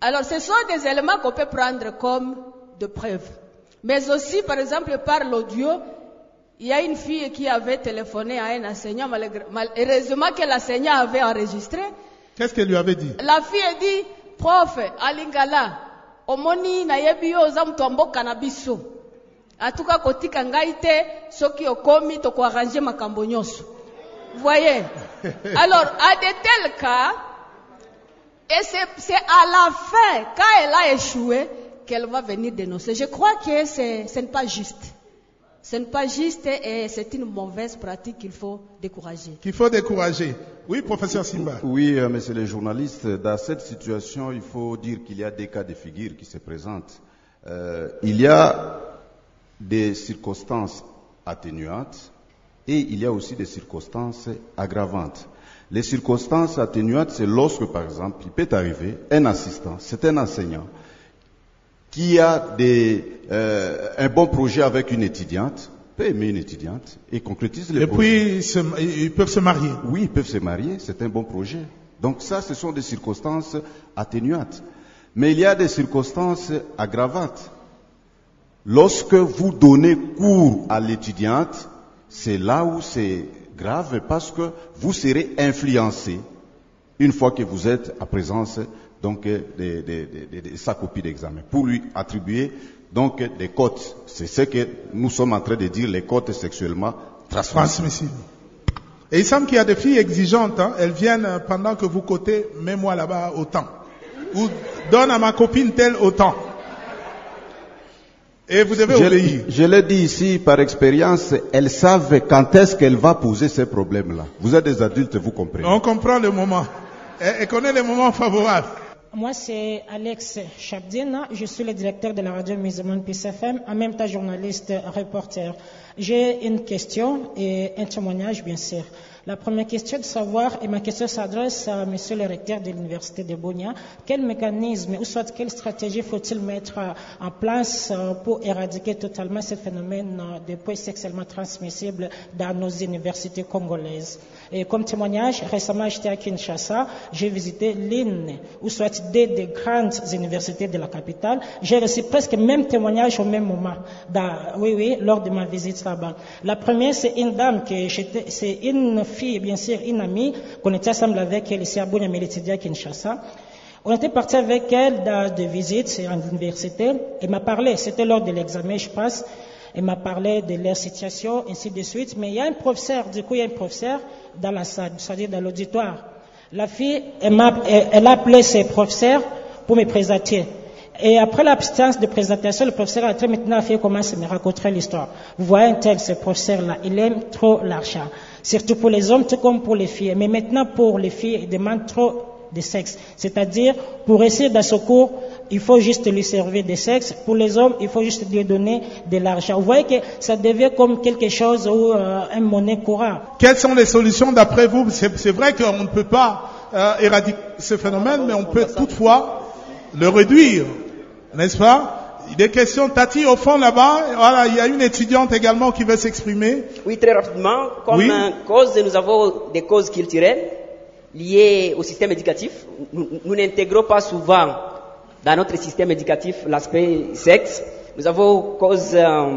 Alors, ce sont des éléments qu'on peut prendre comme de preuves. Mais aussi, par exemple, par l'audio, il y a une fille qui avait téléphoné à un enseignant, malheureusement que l'enseignant avait enregistré. Qu'est-ce qu'elle lui avait dit? La fille a dit, prof, alingala, omoni nayebi yo oza mutu wa mboka na biso. Atuka kotika ngai te soki okomi tokoarrange makambo nyonso voyez [laughs] alors à de tels cas et c'est c'est à la fin quand elle a échoué qu'elle va venir dénoncer je crois que c'est ce n'est pas juste ce n'est pas juste et c'est une mauvaise pratique qu'il faut décourager Qu'il faut décourager. Oui, professeur Simba. Oui, euh, monsieur le journaliste, dans cette situation, il faut dire qu'il y a des cas de figure qui se présentent. Euh, il y a des circonstances atténuantes et il y a aussi des circonstances aggravantes. Les circonstances atténuantes, c'est lorsque, par exemple, il peut arriver un assistant, c'est un enseignant, qui a des, euh, un bon projet avec une étudiante, peut aimer une étudiante et concrétise le Et projet. puis, se- ils peuvent se marier. Oui, ils peuvent se marier, c'est un bon projet. Donc ça, ce sont des circonstances atténuantes. Mais il y a des circonstances aggravantes. Lorsque vous donnez cours à l'étudiante, c'est là où c'est grave parce que vous serez influencé une fois que vous êtes à présence donc de, sa copie d'examen pour lui attribuer donc des cotes. C'est ce que nous sommes en train de dire, les cotes sexuellement transmissibles. Transmissible. Et il semble qu'il y a des filles exigeantes. hein. Elles viennent pendant que vous cotez, mets-moi là-bas autant. Ou donne à ma copine tel autant. Et vous devez obéir. Je, je l'ai dit ici par expérience, elles savent quand est-ce qu'elle va poser ces problèmes-là. Vous êtes des adultes, vous comprenez. On comprend le moment. Et, et connaît les moments favorables. Moi, c'est Alex Chabdina. Je suis le directeur de la radio musulmane PCFM, en même temps journaliste reporter. J'ai une question et un témoignage, bien sûr. La première question est de savoir, et ma question s'adresse à monsieur le recteur de l'Université de Bonia, quel mécanisme ou soit quelle stratégie faut-il mettre en place euh, pour éradiquer totalement ce phénomène euh, de poids sexuellement transmissible dans nos universités congolaises? Et comme témoignage, récemment j'étais à Kinshasa, j'ai visité l'une ou soit des, des grandes universités de la capitale. J'ai reçu presque le même témoignage au même moment, oui, oui, lors de ma visite là-bas. La première, c'est une dame que c'est une fille, bien sûr, une amie, qu'on était ensemble avec elle ici à étudiait à Kinshasa. On était parti avec elle dans des visites à l'université. Elle m'a parlé, c'était lors de l'examen, je pense. Elle m'a parlé de leur situation, ainsi de suite. Mais il y a un professeur, du coup, il y a un professeur dans la salle, c'est-à-dire dans l'auditoire. La fille, elle a appelé ses professeurs pour me présenter. Et après l'absence de présentation, le professeur a très maintenant fait commence à me l'histoire. Vous voyez un tel, ce professeur-là, il aime trop l'argent. Surtout pour les hommes, tout comme pour les filles. Mais maintenant, pour les filles, il demande trop de sexe. C'est-à-dire, pour essayer dans ce cours, il faut juste lui servir de sexe. Pour les hommes, il faut juste lui donner de l'argent. Vous voyez que ça devient comme quelque chose ou euh, un monnaie courant. Quelles sont les solutions d'après vous? C'est c'est vrai qu'on ne peut pas euh, éradiquer ce phénomène, mais on peut toutefois le réduire, n'est-ce pas? Des questions, Tati, au fond là-bas, voilà, il y a une étudiante également qui veut s'exprimer. Oui, très rapidement. Comme Oui. cause, nous avons des causes culturelles liées au système éducatif. Nous, n'intégrons pas souvent dans notre système éducatif l'aspect sexe. Nous avons causes euh,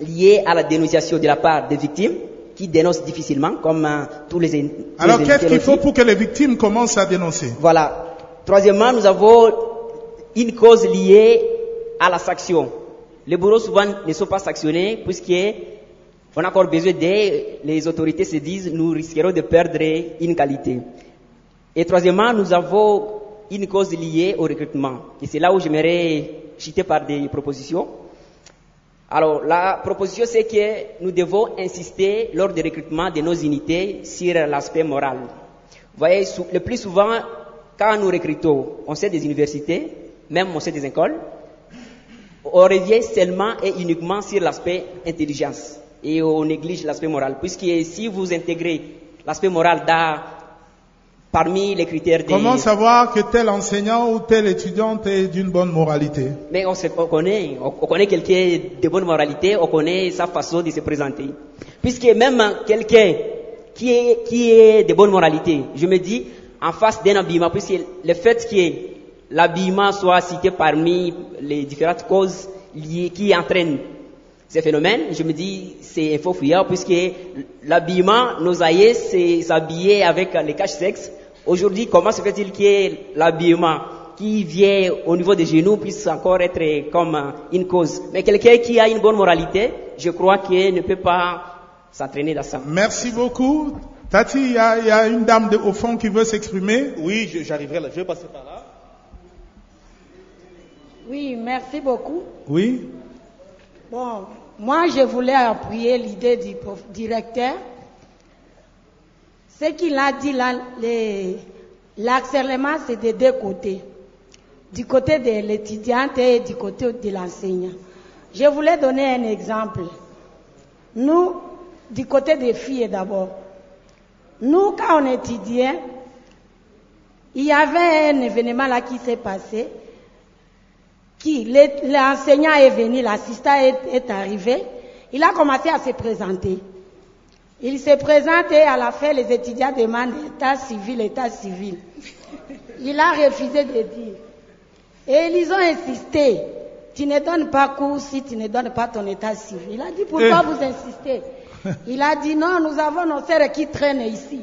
liées à la dénonciation de la part des victimes qui dénoncent difficilement, comme euh, tous les. tous Alors qu'est-ce qu'il faut pour que les victimes commencent à dénoncer? Voilà. Troisièmement, nous avons une cause liée à la sanction. Les bourreaux souvent ne sont pas sanctionnés puisqu'on a encore besoin d'aide. Les autorités se disent nous risquerons de perdre une qualité. Et troisièmement, nous avons une cause liée au recrutement. Et c'est là où j'aimerais citer par des propositions. Alors, la proposition, c'est que nous devons insister lors du recrutement de nos unités sur l'aspect moral. Vous voyez, le plus souvent, quand nous recrutons, on sait des universités, même des écoles, on revient seulement et uniquement sur l'aspect intelligence et on néglige l'aspect moral. Puisque si vous intégrez l'aspect moral dans, parmi les critères des... Comment savoir que tel enseignant ou tel étudiante est d'une bonne moralité? Mais on, se, on connaît, on, on connaît quelqu'un de bonne moralité, on connaît sa façon de se présenter. Puisque même quelqu'un qui est, qui est de bonne moralité, je me dis, en face d'un habillement, puisque le fait que l'habillement soit cité parmi les différentes causes liées, qui entraînent ces phénomènes, je me dis, c'est un faux fuyard, puisque l'habillement, nos aïeux c'est s'habiller avec les caches-sexes. Aujourd'hui, comment se fait-il que l'habillement qui vient au niveau des genoux puisse encore être comme une cause? Mais quelqu'un qui a une bonne moralité, je crois qu'il ne peut pas s'entraîner dans ça. Merci beaucoup. Tati, il y a, il y a une dame de- au fond qui veut s'exprimer. Oui, j'arriverai là. Je vais passer par là. Oui, merci beaucoup. Oui. Bon, moi, je voulais appuyer l'idée du prof- directeur. Ce qu'il a dit là, l'accélération, c'est des deux côtés. Du côté de l'étudiante et du côté de l'enseignant. Je voulais donner un exemple. Nous, du côté des filles d'abord, nous, quand on étudiait, il y avait un événement là qui s'est passé qui l'enseignant est venu, l'assistant est, est arrivé, il a commencé à se présenter. Il se présente et à la fin, les étudiants demandent état civil, état civil. Il a refusé de dire. Et ils ont insisté. Tu ne donnes pas cours si tu ne donnes pas ton état civil. Il a dit pourquoi Eh. vous insistez? Il a dit non, nous avons nos sœurs qui traînent ici.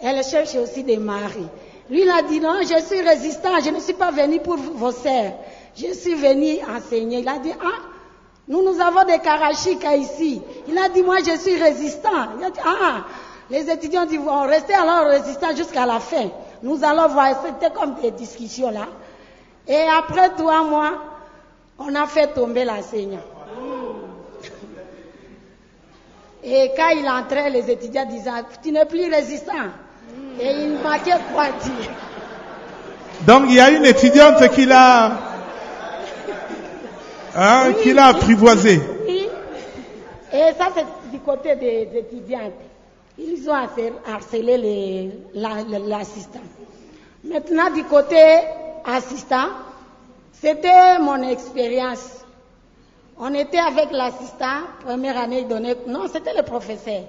Elle cherche aussi des maris. Lui, il a dit non, je suis résistant, je ne suis pas venu pour vos sœurs. Je suis venu enseigner. Il a dit, ah, nous, nous avons des karachika ici. Il a dit, moi, je suis résistant. Il a dit, ah, les étudiants disent, vont rester alors résistants jusqu'à la fin. Nous allons voir, c'était comme des discussions là. Et après trois mois, on a fait tomber l'enseignant. Et quand il entrait, les étudiants disaient, tu n'es plus résistant. Et il manquait quoi dire. Donc il y a une étudiante qui l'a, hein, qui l'a apprivoisé. Oui. Et ça, c'est du côté des étudiantes. Ils ont harcel- harcelé la- l'assistant. Maintenant, du côté assistant, c'était mon expérience. On était avec l'assistant, première année, il donnait... Non, c'était le professeur.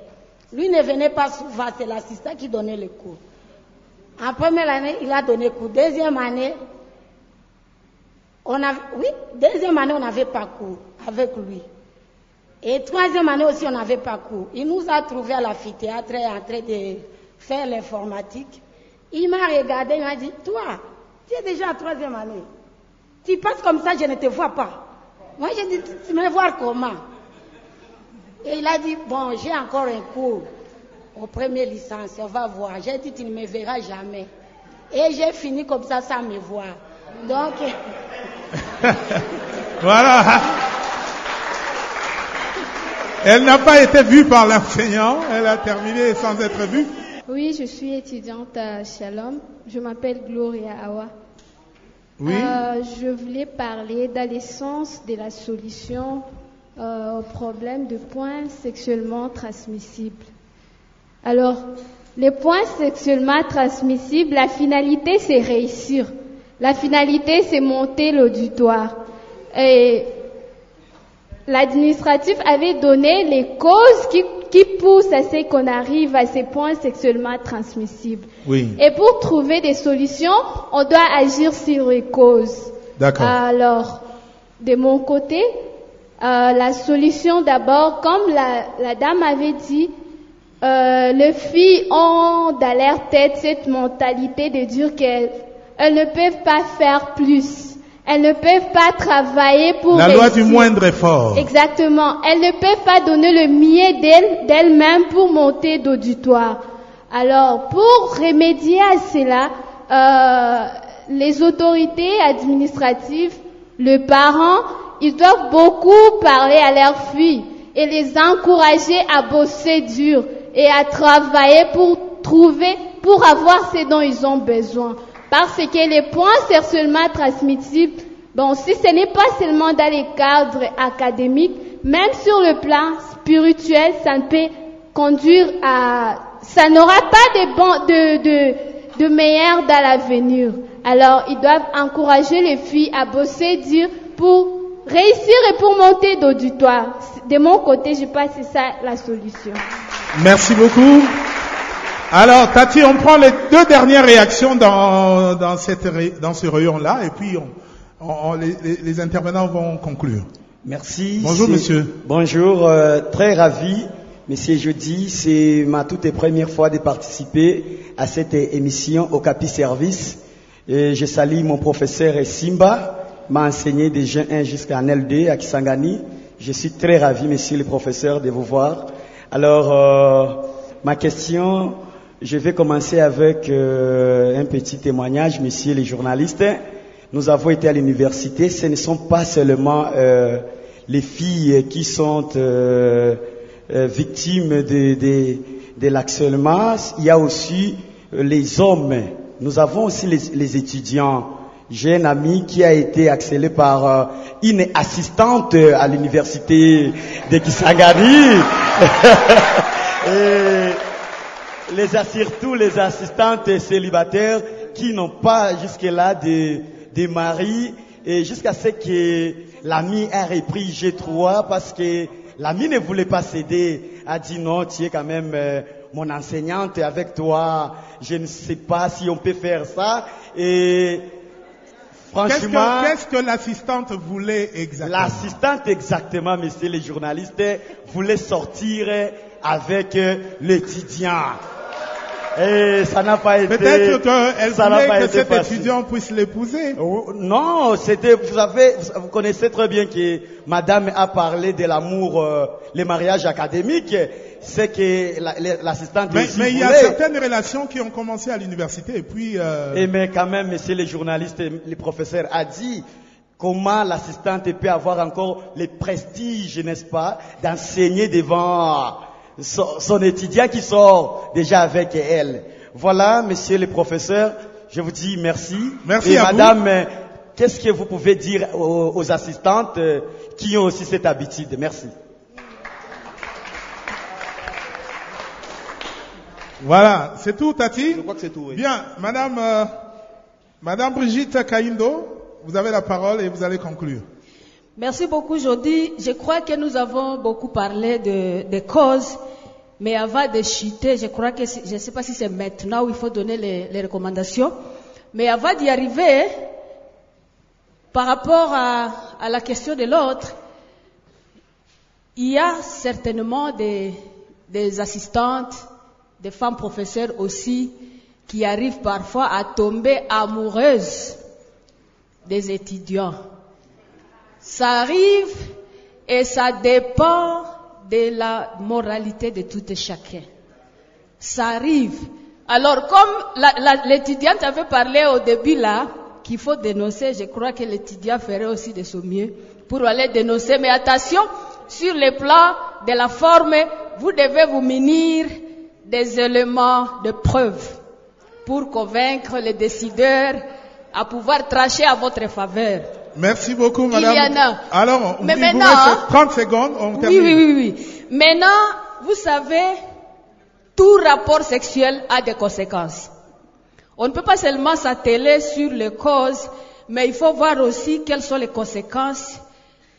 Lui ne venait pas souvent, c'est l'assistant qui donnait les cours. En première année, il a donné cours. Deuxième année, on a... Oui, deuxième année, on n'avait pas cours avec lui. Et troisième année aussi, on n'avait pas cours. Il nous a trouvé à l'amphithéâtre en train de faire l'informatique. Il m'a regardé, il m'a dit, toi, tu es déjà en troisième année. Tu passes comme ça, je ne te vois pas. Moi, j'ai dit, tu- me vois comment? Et il a dit, bon, j'ai encore un cours au premier licence, on va voir. J'ai dit, tu ne me verras jamais. Et j'ai fini comme ça sans me voir. Donc, [laughs] Voilà. Elle n'a pas été vue par l'enseignant, elle a terminé sans être vue. Oui, je suis étudiante à Shalom. Je m'appelle Gloria Awa. Oui. Euh, je voulais parler dans l'essence de la solution euh, au problème de points sexuellement transmissibles. Alors, les points sexuellement transmissibles, la finalité c'est réussir. La finalité c'est monter l'auditoire. Et l'administratif avait donné les causes qui, qui poussent à ce qu'on arrive à ces points sexuellement transmissibles. Oui. Et pour trouver des solutions, on doit agir sur les causes. D'accord. Alors, de mon côté, euh, la solution d'abord, comme la, la dame avait dit, euh, les filles ont dans leur tête cette mentalité de dire qu'elles elles ne peuvent pas faire plus. Elles ne peuvent pas travailler pour La loi du réussir. moindre effort. Exactement. Elles ne peuvent pas donner le mieux d'elles, d'elles-mêmes pour monter d'auditoire. Alors, pour remédier à cela, euh, les autorités administratives, les parents, ils doivent beaucoup parler à leurs filles et les encourager à bosser dur et à travailler pour trouver, pour avoir ce dont ils ont besoin. Parce que les points sexuellement transmissibles, bon, si ce n'est pas seulement dans les cadres académiques, même sur le plan spirituel, ça ne peut conduire à, ça n'aura pas de bon, de, de, de meilleur dans l'avenir. Alors, ils doivent encourager les filles à bosser dur pour réussir et pour monter d'auditoire. De mon côté, je pense que c'est ça la solution. Merci beaucoup. Alors, Tati, on prend les deux dernières réactions dans, dans, cette, dans ce rayon-là, et puis on, on- on- les, intervenants vont conclure. Merci. Bonjour, monsieur. Bonjour, euh, très ravi, monsieur Jeudi. C'est ma toute première fois de participer à cette émission au Capi Service. Et je salue mon professeur Simba, m'a enseigné déjà 1 jusqu'en L2 à Kisangani. Je suis très ravi, monsieur le professeur, de vous voir. Alors, euh, ma question, je vais commencer avec euh, un petit témoignage, monsieur les journalistes. Nous avons été à l'université. Ce ne sont pas seulement euh, les filles qui sont euh, euh, victimes de, de, de. Il y a aussi euh, les hommes. Nous avons aussi les, les étudiants. J'ai un ami qui a été accélé par euh, une assistante à l'université de Kisangani. [laughs] Et les, surtout les assistantes célibataires qui n'ont pas jusque-là de, mari. Et jusqu'à ce que l'ami a repris G3 parce que l'ami ne voulait pas céder, a dit non, tu es quand même euh, mon enseignante avec toi, je ne sais pas si on peut faire ça. Et Qu'est-ce franchement... que, qu'est-ce que l'assistante voulait exactement? L'assistante exactement, messieurs les journalistes, voulait sortir avec euh, l'étudiant. Et ça n'a pas été. Peut-être qu'elle voulait pas que été cet facile. étudiant puisse l'épouser. Oh, Non, c'était, vous savez, vous connaissez très bien que Madame a parlé de l'amour, euh, les mariages académiques. C'est que la- la- l'assistante Mais, mais il y a certaines relations qui ont commencé à l'université et puis... euh, Et mais quand même, monsieur les journalistes, le professeur a dit comment l'assistante peut avoir encore le prestige, n'est-ce pas, d'enseigner devant son, son étudiant qui sort déjà avec elle. Voilà, monsieur le professeur, je vous dis merci. Merci Et à madame, qu'est-ce que vous pouvez dire aux, aux assistantes qui ont aussi cette habitude? Merci. Voilà, c'est tout, Tati Je crois que c'est tout, oui. Bien, Madame, euh, Madame Brigitte Kaindo, vous avez la parole et vous allez conclure. Merci beaucoup, Jody. Je crois que nous avons beaucoup parlé de, des causes, mais avant de chuter, je crois que, c'est- je ne sais pas si c'est maintenant où il faut donner les, les recommandations, mais avant d'y arriver, par rapport à, à la question de l'autre, il y a certainement des, des assistantes, des femmes professeurs aussi, qui arrivent parfois à tomber amoureuses des étudiants. Ça arrive et ça dépend de la moralité de tout et chacun. Ça arrive. Alors, comme l'étudiante avait parlé au début là, qu'il faut dénoncer, je crois que l'étudiant ferait aussi de son mieux pour aller dénoncer. Mais attention, sur le plan de la forme, vous devez vous munir des éléments de preuve pour convaincre les décideurs à pouvoir tracher à votre faveur. Merci beaucoup, Il y Madame. en a. Alors, Mais il vous maintenant, reste 30 secondes, on Oui, termine. oui, oui, oui. Maintenant, vous savez, tout rapport sexuel a des conséquences. On ne peut pas seulement s'atteler sur les causes, mais il faut voir aussi quelles sont les conséquences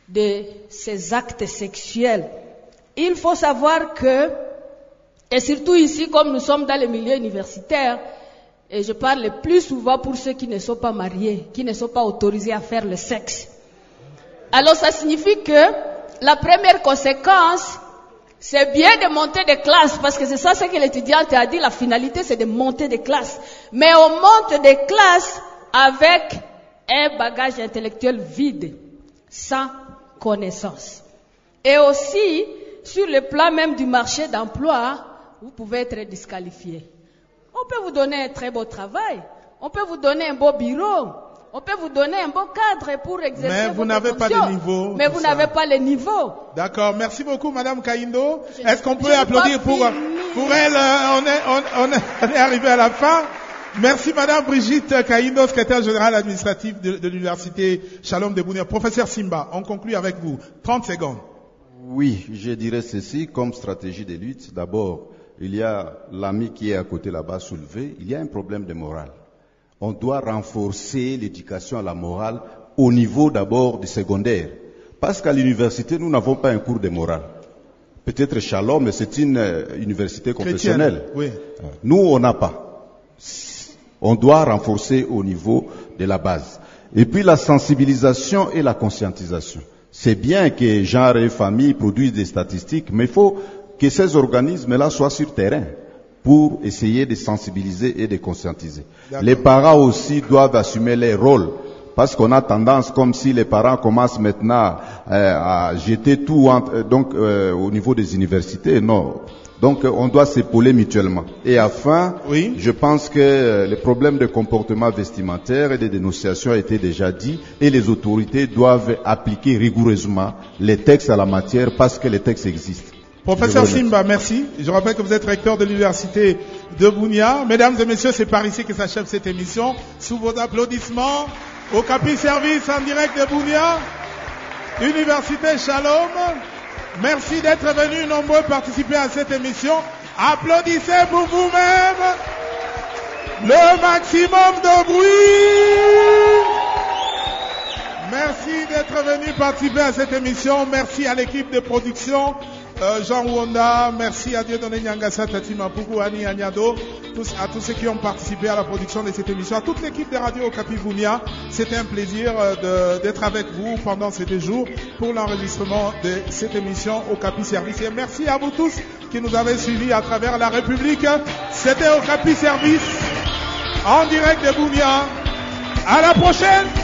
de ces actes sexuels. Il faut savoir que, et surtout ici, comme nous sommes dans le milieu universitaire, et je parle le plus souvent pour ceux qui ne sont pas mariés, qui ne sont pas autorisés à faire le sexe. Alors ça signifie que la première conséquence, c'est bien de monter de classe, parce que c'est ça ce que l'étudiante a dit, la finalité c'est de monter de classe. Mais on monte de classe avec un bagage intellectuel vide, sans connaissance. Et aussi, sur le plan même du marché d'emploi, vous pouvez être disqualifié. On peut vous donner un très beau travail, on peut vous donner un beau bureau, on peut vous donner un beau cadre pour exercer Mais vous votre n'avez pas de niveau, Mais vous n'avez pas le niveau. D'accord, merci beaucoup, Madame Kaindo. Est-ce qu'on peut applaudir pour, pour elle euh, on, est, on, on est- [laughs] on est arrivé à la fin. Merci, Madame Brigitte Kaindo, secrétaire générale administrative de, de l'Université Shalom de Bounia. Professeur Simba, on conclut avec vous. 30 secondes. Oui, je dirais ceci comme stratégie de lutte. D'abord, il y a l'ami qui est à côté là-bas soulevé. Il y a un problème de morale. On doit renforcer l'éducation à la morale au niveau d'abord du secondaire. Parce qu'à l'université, nous n'avons pas un cours de morale. Peut-être Shalom, mais c'est une euh, université confessionnelle. Oui. Nous, on n'a pas. On doit renforcer au niveau de la base. Et puis la sensibilisation et la conscientisation. C'est bien que genre et famille produisent des statistiques, mais il faut que ces organismes-là soient sur terrain pour essayer de sensibiliser et de conscientiser. Les parents aussi doivent assumer leur rôle. Parce qu'on a tendance, comme si les parents commencent maintenant euh, à jeter tout euh, donc, euh, au niveau des universités. Non. Donc euh, on doit s'épauler mutuellement. Et enfin, je pense que les problèmes de comportement vestimentaire et de dénonciation a été déjà dit et les autorités doivent appliquer rigoureusement les textes à la matière parce que les textes existent. Professeur. Simba, merci. Je rappelle que vous êtes recteur de l'université de Bounia. Mesdames et messieurs, c'est par ici que s'achève cette émission. Sous vos applaudissements, au Capi Service en direct de Bounia, Université Shalom. Merci d'être venus nombreux participer à cette émission. Applaudissez pour vous-même. Le maximum de bruit. Merci d'être venu participer à cette émission. Merci à l'équipe de production, euh, Jean Wonda. Merci à Dieudonné Nyangasa, Tati Mapuku, Annie Agnado, à tous ceux qui ont participé à la production de cette émission, à toute l'équipe de Radio Okapi Bounia. C'était un plaisir euh, d'être avec vous pendant ces deux jours pour l'enregistrement de cette émission Okapi Service. Et merci à vous tous qui nous avez suivis à travers la République. C'était Okapi Service en direct de Bounia. À la prochaine!